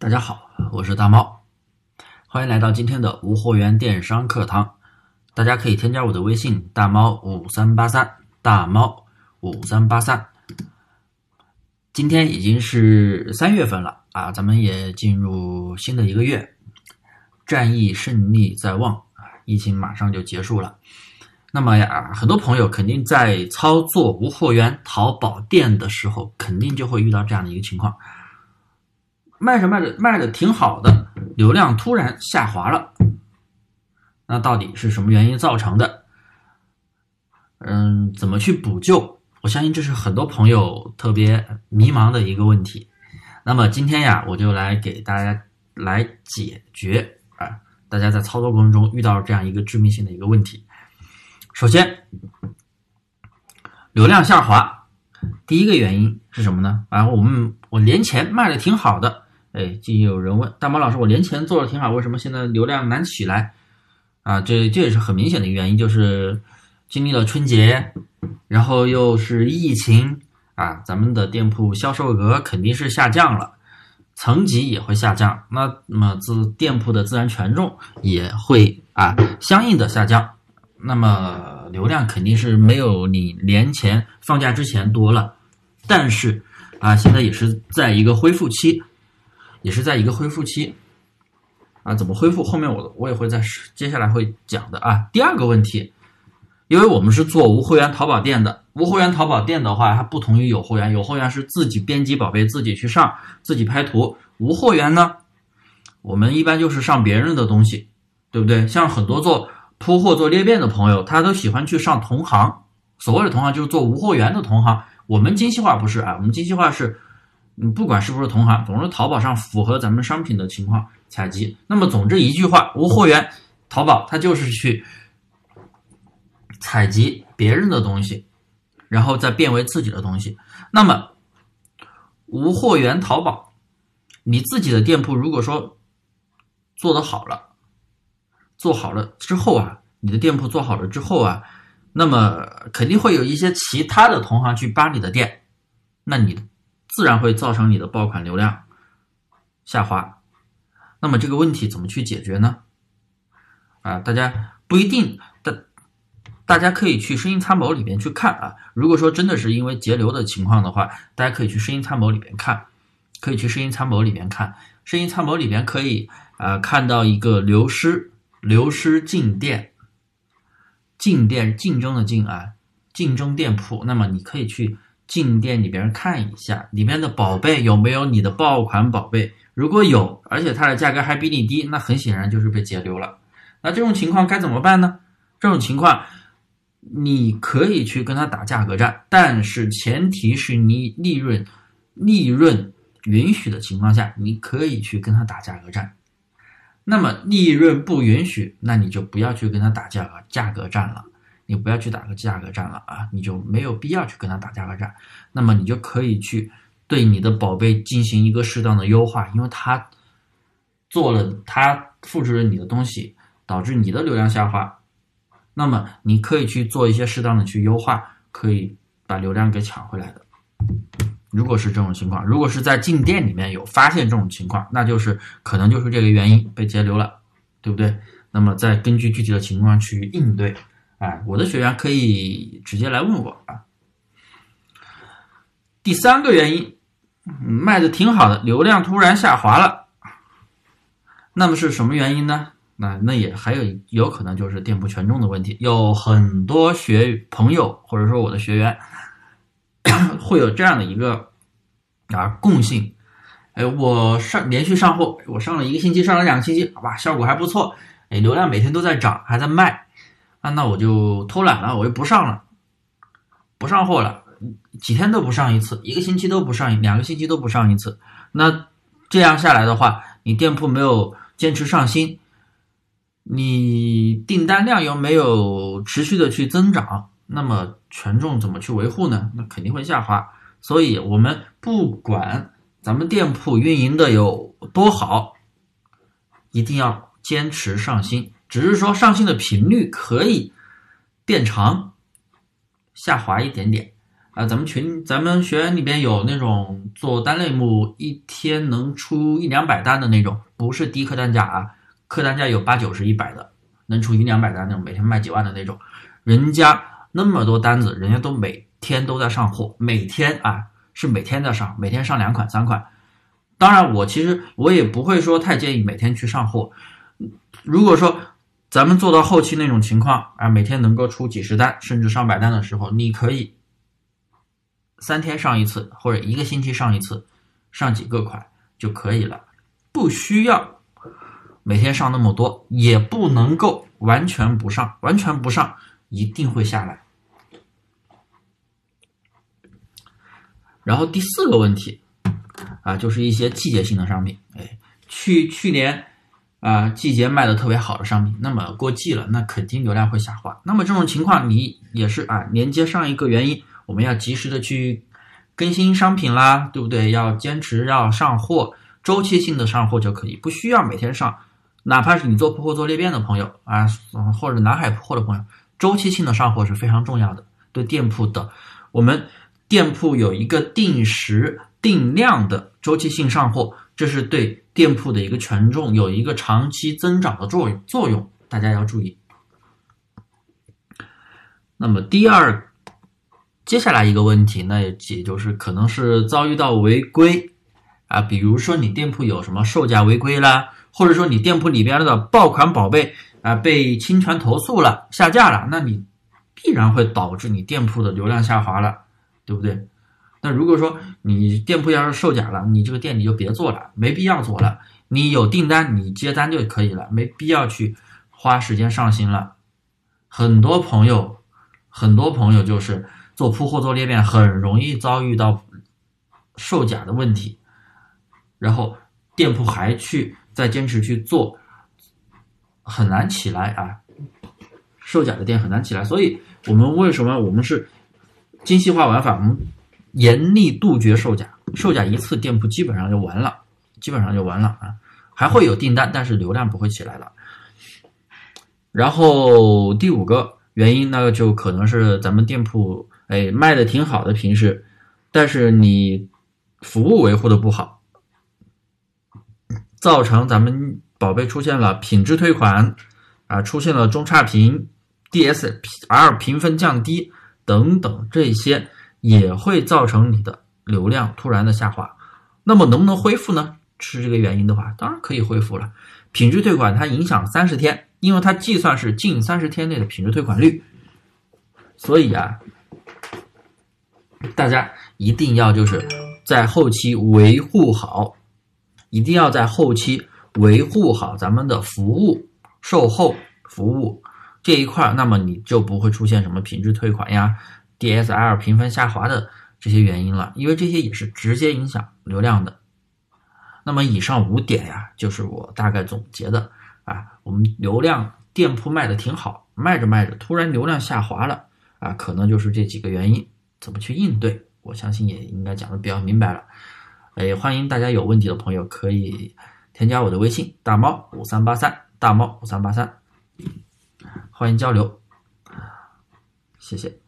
大家好，我是大猫，欢迎来到今天的无货源电商课堂。大家可以添加我的微信大猫五三八三大猫五三八三。今天已经是三月份了啊，咱们也进入新的一个月，战役胜利在望啊，疫情马上就结束了。那么呀，很多朋友肯定在操作无货源淘宝店的时候，肯定就会遇到这样的一个情况。卖着卖着卖的挺好的，流量突然下滑了，那到底是什么原因造成的？嗯，怎么去补救？我相信这是很多朋友特别迷茫的一个问题。那么今天呀，我就来给大家来解决啊，大家在操作过程中遇到这样一个致命性的一个问题。首先，流量下滑，第一个原因是什么呢？啊，我们我年前卖的挺好的。哎，就有人问大毛老师，我年前做的挺好，为什么现在流量难起来？啊，这这也是很明显的一个原因，就是经历了春节，然后又是疫情啊，咱们的店铺销售额肯定是下降了，层级也会下降，那么自店铺的自然权重也会啊相应的下降，那么流量肯定是没有你年前放假之前多了，但是啊，现在也是在一个恢复期。也是在一个恢复期，啊，怎么恢复？后面我我也会在接下来会讲的啊。第二个问题，因为我们是做无货源淘宝店的，无货源淘宝店的话，它不同于有货源，有货源是自己编辑宝贝，自己去上，自己拍图；无货源呢，我们一般就是上别人的东西，对不对？像很多做铺货、做裂变的朋友，他都喜欢去上同行，所谓的同行就是做无货源的同行。我们精细化不是啊，我们精细化是。你不管是不是同行，总之淘宝上符合咱们商品的情况采集。那么总之一句话，无货源淘宝它就是去采集别人的东西，然后再变为自己的东西。那么无货源淘宝，你自己的店铺如果说做得好了，做好了之后啊，你的店铺做好了之后啊，那么肯定会有一些其他的同行去扒你的店，那你。自然会造成你的爆款流量下滑。那么这个问题怎么去解决呢？啊，大家不一定，大大家可以去声音参谋里边去看啊。如果说真的是因为节流的情况的话，大家可以去声音参谋里边看，可以去声音参谋里边看。声音参谋里边可以啊看到一个流失流失进店，进店竞争的竞啊，竞争店铺。那么你可以去。进店里边看一下，里面的宝贝有没有你的爆款宝贝？如果有，而且它的价格还比你低，那很显然就是被截流了。那这种情况该怎么办呢？这种情况，你可以去跟他打价格战，但是前提是你利润利润允许的情况下，你可以去跟他打价格战。那么利润不允许，那你就不要去跟他打价格价格战了。你不要去打个价格战了啊，你就没有必要去跟他打价格战。那么你就可以去对你的宝贝进行一个适当的优化，因为他做了，他复制了你的东西，导致你的流量下滑。那么你可以去做一些适当的去优化，可以把流量给抢回来的。如果是这种情况，如果是在进店里面有发现这种情况，那就是可能就是这个原因被截流了，对不对？那么再根据具体的情况去应对。哎，我的学员可以直接来问我啊。第三个原因，卖的挺好的，流量突然下滑了，那么是什么原因呢？那那也还有有可能就是店铺权重的问题。有很多学朋友或者说我的学员 会有这样的一个啊共性，哎，我上连续上货，我上了一个星期，上了两个星期，好吧，效果还不错，哎，流量每天都在涨，还在卖。啊，那我就偷懒了，我就不上了，不上货了，几天都不上一次，一个星期都不上，两个星期都不上一次。那这样下来的话，你店铺没有坚持上新，你订单量又没有持续的去增长，那么权重怎么去维护呢？那肯定会下滑。所以，我们不管咱们店铺运营的有多好，一定要坚持上新。只是说上新的频率可以变长，下滑一点点啊，咱们群咱们学员里边有那种做单类目一天能出一两百单的那种，不是低客单价啊，客单价有八九十、一百的，能出一两百单那种，每天卖几万的那种，人家那么多单子，人家都每天都在上货，每天啊是每天在上，每天上两款三款。当然，我其实我也不会说太建议每天去上货。如果说咱们做到后期那种情况啊，每天能够出几十单甚至上百单的时候，你可以。三天上一次，或者一个星期上一次，上几个款就可以了，不需要每天上那么多，也不能够完全不上，完全不上一定会下来。然后第四个问题啊，就是一些季节性的商品，哎，去去年啊季节卖的特别好的商品，那么过季了，那肯定流量会下滑。那么这种情况，你也是啊，连接上一个原因。我们要及时的去更新商品啦，对不对？要坚持要上货，周期性的上货就可以，不需要每天上。哪怕是你做铺货做裂变的朋友啊，或者南海铺货的朋友，周期性的上货是非常重要的。对店铺的，我们店铺有一个定时定量的周期性上货，这是对店铺的一个权重，有一个长期增长的作用作用，大家要注意。那么第二。接下来一个问题，那也就是可能是遭遇到违规啊，比如说你店铺有什么售价违规啦，或者说你店铺里边的爆款宝贝啊被侵权投诉了、下架了，那你必然会导致你店铺的流量下滑了，对不对？那如果说你店铺要是售假了，你这个店你就别做了，没必要做了。你有订单你接单就可以了，没必要去花时间上新了。很多朋友，很多朋友就是。做铺货做裂变很容易遭遇到售假的问题，然后店铺还去再坚持去做，很难起来啊！售假的店很难起来，所以我们为什么我们是精细化玩法？我们严厉杜绝售假，售假一次店铺基本上就完了，基本上就完了啊！还会有订单，但是流量不会起来了。然后第五个原因，那个就可能是咱们店铺。哎，卖的挺好的平时，但是你服务维护的不好，造成咱们宝贝出现了品质退款啊，出现了中差评、DSR 评分降低等等，这些也会造成你的流量突然的下滑。那么能不能恢复呢？是这个原因的话，当然可以恢复了。品质退款它影响三十天，因为它计算是近三十天内的品质退款率，所以啊。大家一定要就是在后期维护好，一定要在后期维护好咱们的服务、售后服务这一块，那么你就不会出现什么品质退款呀、DSL 评分下滑的这些原因了，因为这些也是直接影响流量的。那么以上五点呀，就是我大概总结的啊，我们流量店铺卖的挺好，卖着卖着突然流量下滑了啊，可能就是这几个原因。怎么去应对？我相信也应该讲的比较明白了。哎欢迎大家有问题的朋友可以添加我的微信大猫五三八三大猫五三八三，欢迎交流，谢谢。